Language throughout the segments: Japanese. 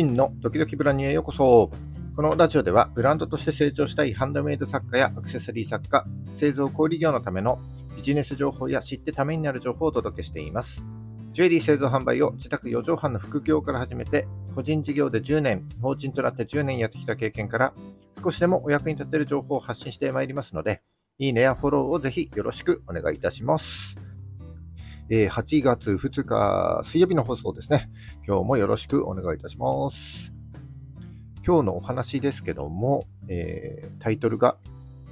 真のドキドキブランニュへようこそ。このラジオではブランドとして成長したいハンドメイド作家やアクセサリー作家、製造小売業のためのビジネス情報や知ってためになる情報をお届けしています。ジュエリー製造販売を自宅4畳半の副業から始めて、個人事業で10年、法人となって10年やってきた経験から、少しでもお役に立てる情報を発信してまいりますので、いいねやフォローをぜひよろしくお願いいたします。え8月2日水曜日の放送ですね。今日もよろしくお願いいたします。今日のお話ですけども、えー、タイトルが、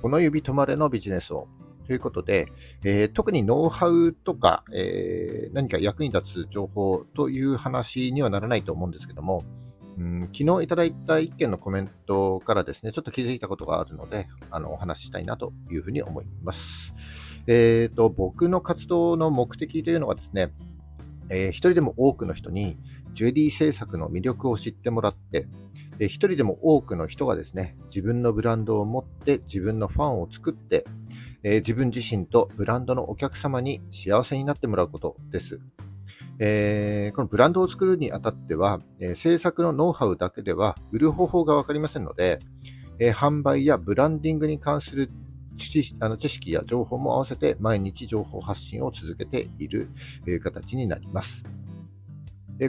この指止まれのビジネスをということで、えー、特にノウハウとか、えー、何か役に立つ情報という話にはならないと思うんですけども、うん、昨日いただいた一件のコメントからですね、ちょっと気づいたことがあるので、あのお話ししたいなというふうに思います。えーと、僕の活動の目的というのがですね、えー、一人でも多くの人にジュエリー制作の魅力を知ってもらって、えー、一人でも多くの人がですね、自分のブランドを持って自分のファンを作って、えー、自分自身とブランドのお客様に幸せになってもらうことです。えー、このブランドを作るにあたっては、えー、制作のノウハウだけでは売る方法が分かりませんので、えー、販売やブランディングに関する知あの知識や情報も合わせて毎日情報発信を続けている、形になります。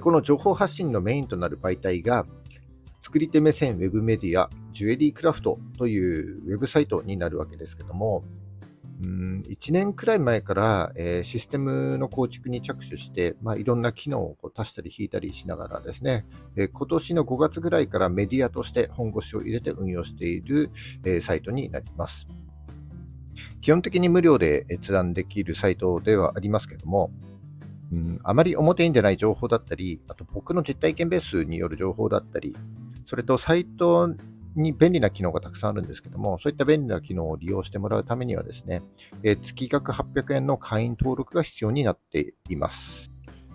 この情報発信のメインとなる媒体が、作り手目線ウェブメディア、ジュエリークラフトというウェブサイトになるわけですけども、うん1年くらい前から、えー、システムの構築に着手して、まあ、いろんな機能をこう足したり引いたりしながらですね、えー、今年の5月ぐらいからメディアとして本腰を入れて運用している、えー、サイトになります。基本的に無料で閲覧できるサイトではありますけども、うん、あまり表に出ない情報だったり、あと僕の実体験ベースによる情報だったり、それとサイトに便利な機能がたくさんあるんですけども、そういった便利な機能を利用してもらうためにはですね、え月額800円の会員登録が必要になっています。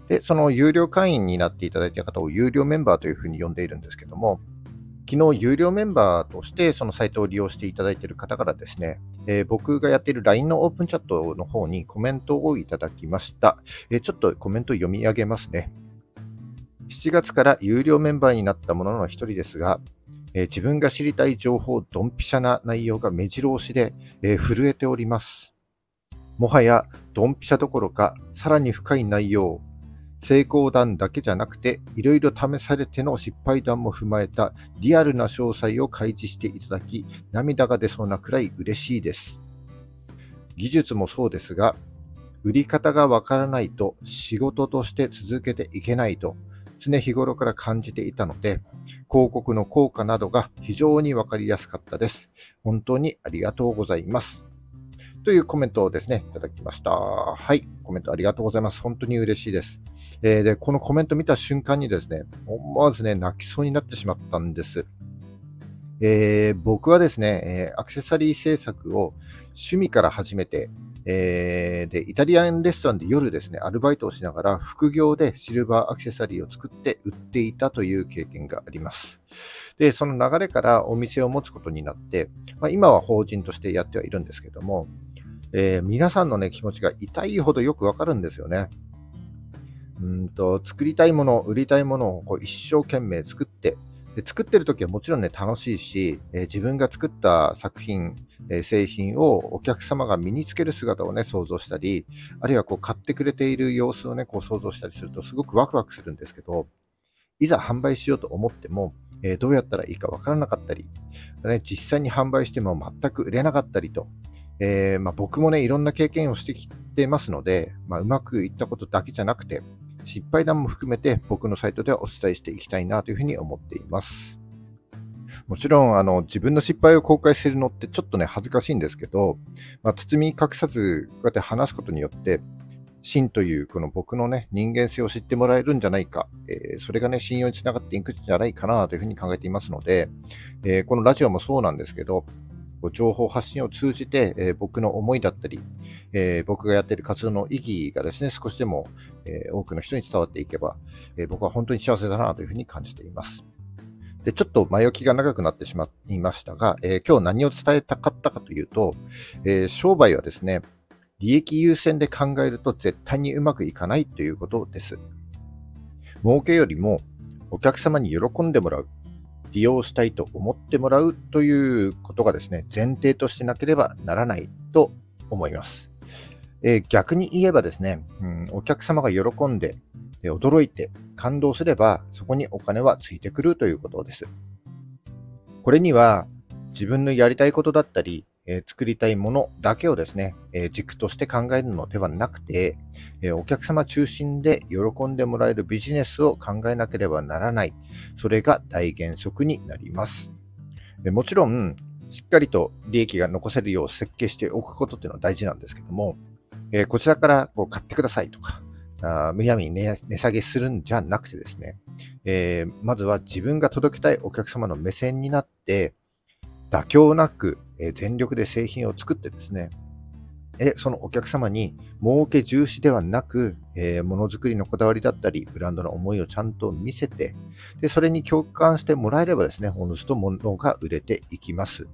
で、その有料会員になっていただいた方を有料メンバーというふうに呼んでいるんですけども、昨日有料メンバーとしてそのサイトを利用していただいている方からですね、えー、僕がやっている LINE のオープンチャットの方にコメントをいただきました。えー、ちょっとコメント読み上げますね。7月から有料メンバーになったものの一人ですが、えー、自分が知りたい情報、ドンピシャな内容が目白押しで、え震えております。もはやドンピシャどころか、さらに深い内容、成功談だけじゃなくて、いろいろ試されての失敗談も踏まえたリアルな詳細を開示していただき、涙が出そうなくらい嬉しいです。技術もそうですが、売り方がわからないと仕事として続けていけないと常日頃から感じていたので、広告の効果などが非常にわかりやすかったです。本当にありがとうございます。というコメントをですね、いただきました。はい、コメントありがとうございます。本当に嬉しいです。えー、で、このコメント見た瞬間にですね、思わずね、泣きそうになってしまったんです。えー、僕はですね、え、アクセサリー制作を趣味から始めて、えー、で、イタリアンレストランで夜ですね、アルバイトをしながら副業でシルバーアクセサリーを作って売っていたという経験があります。で、その流れからお店を持つことになって、まあ、今は法人としてやってはいるんですけども、えー、皆さんのね、気持ちが痛いほどよくわかるんですよね。うんと作りたいもの、売りたいものをこう一生懸命作って、で作ってる時はもちろんね、楽しいし、えー、自分が作った作品、えー、製品をお客様が身につける姿をね、想像したり、あるいはこう買ってくれている様子をね、こう想像したりするとすごくワクワクするんですけど、いざ販売しようと思っても、えー、どうやったらいいかわからなかったり、ね、実際に販売しても全く売れなかったりと、え、まあ、僕もね、いろんな経験をしてきてますので、まあ、うまくいったことだけじゃなくて、失敗談も含めて僕のサイトではお伝えしていきたいなというふうに思っています。もちろん、あの、自分の失敗を公開するのってちょっとね、恥ずかしいんですけど、まあ、包み隠さず、こうやって話すことによって、真というこの僕のね、人間性を知ってもらえるんじゃないか、えー、それがね、信用につながっていくんじゃないかなというふうに考えていますので、えー、このラジオもそうなんですけど、情報発信を通じて、え、僕の思いだったり、え、僕がやっている活動の意義がですね、少しでも、え、多くの人に伝わっていけば、え僕は本当に幸せだなというふうに感じています。で、ちょっと前置きが長くなってしまいましたが、え今日何を伝えたかったかというと、え商売はですね、利益優先で考えると絶対にうまくいかないということです。儲けよりもお客様に喜んでもらう、利用したいと思ってもらうということがですね、前提としてなければならないと思います。えー、逆に言えばですね、うん、お客様が喜んで、驚いて、感動すれば、そこにお金はついてくるということです。これには、自分のやりたいことだったり、えー、作りたいものだけをですね、えー、軸として考えるのではなくて、えー、お客様中心で喜んでもらえるビジネスを考えなければならない。それが大原則になります。えもちろん、しっかりと利益が残せるよう設計しておくことっていうのは大事なんですけども、えこちらからこう買ってくださいとか、あむやみに値下げするんじゃなくてですね、えまずは自分が届けたいお客様の目線になって、妥協なく、え全力で製品を作ってですね、えそのお客様に儲け重視ではなく、え、ものづくりのこだわりだったり、ブランドの思いをちゃんと見せて、でそれに共感してもらえればですね、おのずと物が売れていきます。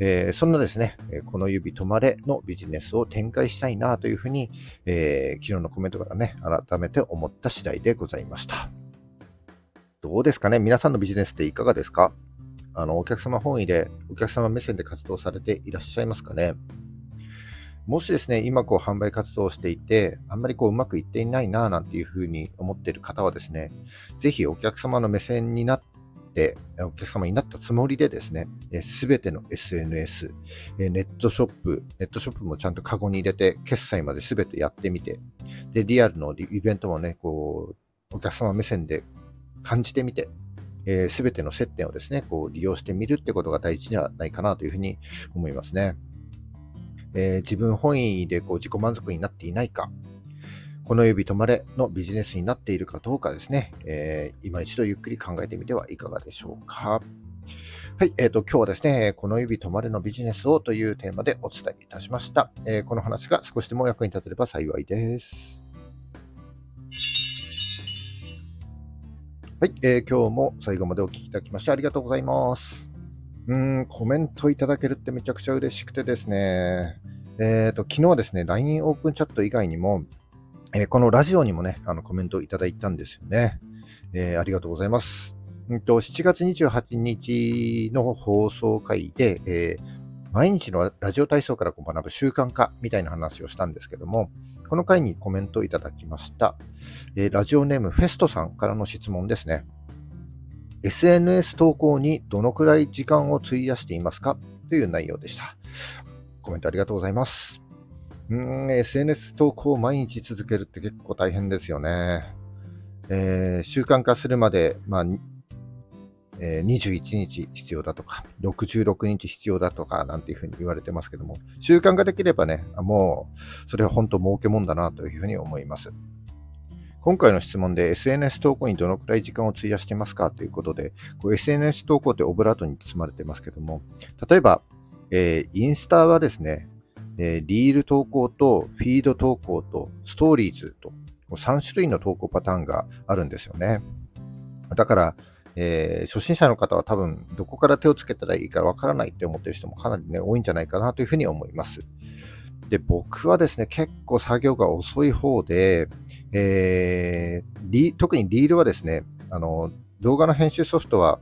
えー、そんなですね、この指止まれのビジネスを展開したいなというふうに、えー、昨日のコメントからね、改めて思った次第でございました。どうですかね？皆さんのビジネスっていかがですか？あの、お客様本位で、お客様目線で活動されていらっしゃいますかね？もしですね、今こう販売活動をしていて、あんまりこううまくいっていないなぁなんていうふうに思っている方はですね、ぜひお客様の目線になって、お客様になったつもりでですね、すべての SNS、ネットショップ、ネットショップもちゃんとカゴに入れて、決済まですべてやってみて、で、リアルのイベントもね、こう、お客様目線で感じてみて、す、べ、ての接点をですね、こう利用してみるってことが大事じゃないかなというふうに思いますね。えー、自分本位でこう自己満足になっていないか、この指止まれのビジネスになっているかどうかですね、えー、今一度ゆっくり考えてみてはいかがでしょうか。はい、えーと、今日はですね、この指止まれのビジネスをというテーマでお伝えいたしました。えー、この話が少しでも役に立てれば幸いです。はい、えー、今日も最後までお聴きいただきましてありがとうございます。うん、コメントいただけるってめちゃくちゃ嬉しくてですね、えっ、ー、と、昨日はですね、LINE オープンチャット以外にも、えー、このラジオにもね、あのコメントいただいたんですよね。えー、ありがとうございます。うんと、7月28日の放送回で、え毎日のラジオ体操からこう学ぶ習慣化みたいな話をしたんですけども、この回にコメントいただきました。えー、ラジオネームフェストさんからの質問ですね。SNS 投稿にどのくらい時間を費やしていますか？という内容でした。コメントありがとうございます。うん、SNS 投稿を毎日続けるって結構大変ですよね。えー、習慣化するまで、まあ、え、21日必要だとか、66日必要だとか、なんていうふうに言われてますけども、習慣化できればね、もう、それは本当儲けもんだなというふうに思います。今回の質問で SNS 投稿にどのくらい時間を費やしてますか？ということで、SNS 投稿ってオブラートに包まれてますけども、例えば、えー、インスタはですね、えー、リール投稿とフィード投稿とストーリーズと3種類の投稿パターンがあるんですよね。だから、えー、初心者の方は多分どこから手をつけたらいいかわからないって思ってる人もかなりね、多いんじゃないかなというふうに思います。で、僕はですね、結構作業が遅い方で、えー、特にリールはですね、あの、動画の編集ソフトは、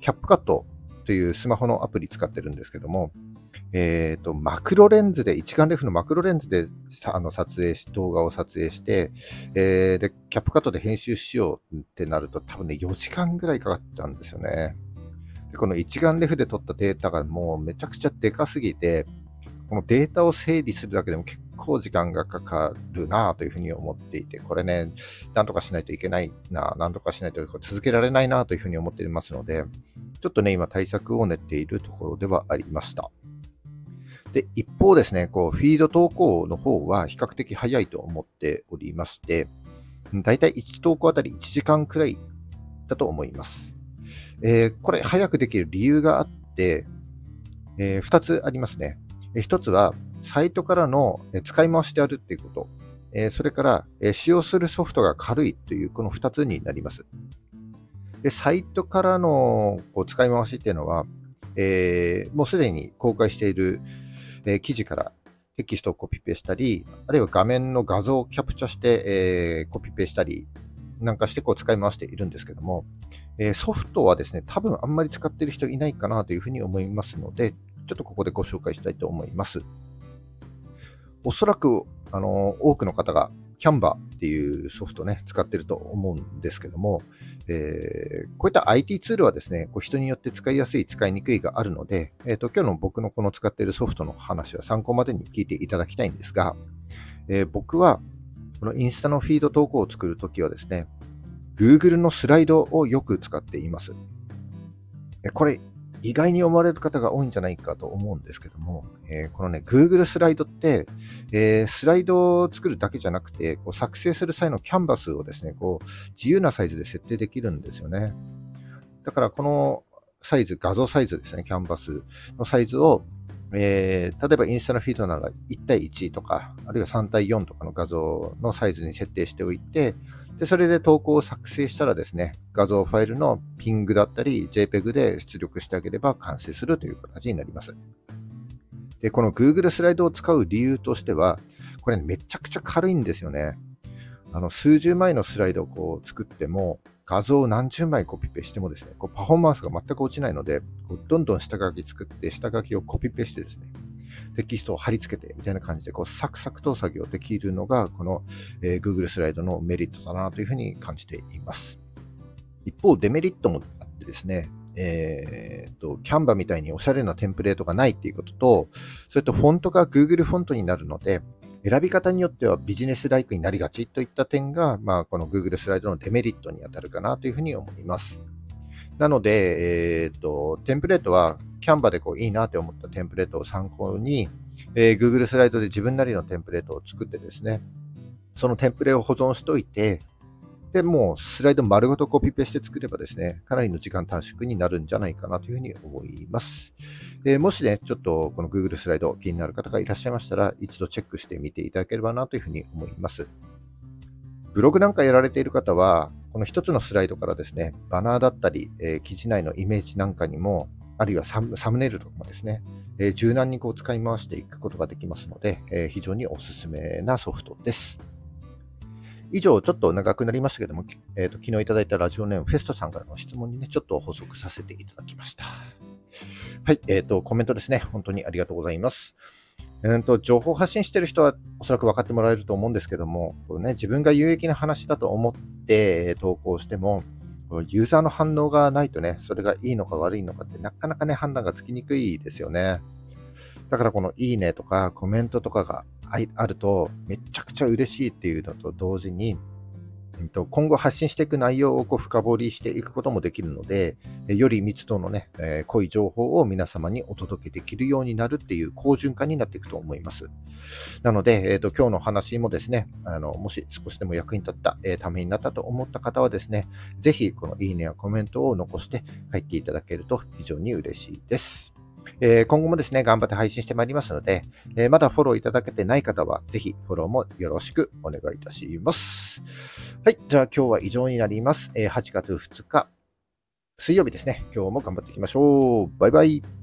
キャップカットというスマホのアプリ使ってるんですけども、えーと、マクロレンズで、一眼レフのマクロレンズであの撮影し、動画を撮影して、えー、で、キャップカットで編集しようってなると、多分ね、4時間ぐらいかかっちゃうんですよね。でこの一眼レフで撮ったデータがもうめちゃくちゃでかすぎて、このデータを整理するだけでも結構時間がかかるなというふうに思っていて、これね、なんとかしないといけないな、なんとかしないと続けられないなというふうに思っていますので、ちょっとね、今対策を練っているところではありました。で、一方ですね、こう、フィード投稿の方は比較的早いと思っておりまして、だいたい1投稿あたり1時間くらいだと思います。えー、これ、早くできる理由があって、えー、2つありますね。え、1つは、サイトからの使い回しであるっていうこと。えー、それから、え、使用するソフトが軽いという、この2つになります。で、サイトからのこう使い回しっていうのは、えー、もうすでに公開しているえー、記事からテキストをコピペしたり、あるいは画面の画像をキャプチャして、えー、コピペしたり、なんかしてこう使い回しているんですけども、え、ソフトはですね、多分あんまり使ってる人いないかなというふうに思いますので、ちょっとここでご紹介したいと思います。おそらく、あの多くの方がキャンバーっていうソフトね、使ってると思うんですけども、えー、こういった IT ツールはですね、こう人によって使いやすい、使いにくいがあるので、えーと、今日の僕のこの使っているソフトの話は参考までに聞いていただきたいんですが、えー、僕はこのインスタのフィード投稿を作るときはですね、Google のスライドをよく使っています。これ、意外に思われる方が多いんじゃないかと思うんですけども、えー、このね、Google スライドって、えー、スライドを作るだけじゃなくて、こう作成する際のキャンバスをですね、こう自由なサイズで設定できるんですよね。だからこのサイズ、画像サイズですね、キャンバスのサイズを、えー、例えばインスタのフィードなら1対1とか、あるいは3対4とかの画像のサイズに設定しておいて、で、それで投稿を作成したらですね、画像ファイルのピングだったり JPEG で出力してあげれば完成するという形になります。で、この Google スライドを使う理由としては、これ、めちゃくちゃ軽いんですよね。あの、数十枚のスライドをこう作っても、画像を何十枚コピペしてもですね、こうパフォーマンスが全く落ちないので、こうどんどん下書き作って、下書きをコピペしてですね、テキストを貼り付けてみたいな感じでこうサクサクと作業できるのがこの、えー、Google スライドのメリットだなというふうに感じています。一方、デメリットもあってですね、えー、と、キャンバみたいにおしゃれなテンプレートがないっていうことと、それとフォントが Google フォントになるので、選び方によってはビジネスライクになりがちといった点が、まあ、この Google スライドのデメリットに当たるかなというふうに思います。なので、えー、と、テンプレートはキャンバでこういいなと思ったテンプレートを参考に、えー、Google スライドで自分なりのテンプレートを作ってですね、そのテンプレを保存しといて、で、もうスライド丸ごとコピペして作ればですね、かなりの時間短縮になるんじゃないかなというふうに思います。えー、もしね、ちょっとこの Google スライド気になる方がいらっしゃいましたら、一度チェックしてみていただければなというふうに思います。ブログなんかやられている方は、この一つのスライドからですね、バナーだったり、えー、記事内のイメージなんかにも、あるいはサムネイルとかもですね、えー、柔軟にこう使い回していくことができますので、えー、非常におすすめなソフトです。以上、ちょっと長くなりましたけども、えーと、昨日いただいたラジオネームフェストさんからの質問にね、ちょっと補足させていただきました。はい、えっ、ー、と、コメントですね。本当にありがとうございます。うんと情報発信してる人はおそらく分かってもらえると思うんですけども、こね、自分が有益な話だと思って投稿しても、ユーザーの反応がないとね、それがいいのか悪いのかってなかなかね、判断がつきにくいですよね。だからこのいいねとかコメントとかがあるとめちゃくちゃ嬉しいっていうのと同時に、今後発信していく内容をこう深掘りしていくこともできるので、より密度のね、え、濃い情報を皆様にお届けできるようになるっていう好循環になっていくと思います。なので、えーと、今日の話もですね、あのもし少しでも役に立った、えー、ためになったと思った方はですね、ぜひこのいいねやコメントを残して入っていただけると非常に嬉しいです。えー、今後もですね、頑張って配信してまいりますので、えー、まだフォローいただけてない方は、ぜひフォローもよろしくお願いいたします。はい。じゃあ今日は以上になります。えー、8月2日、水曜日ですね。今日も頑張っていきましょう。バイバイ。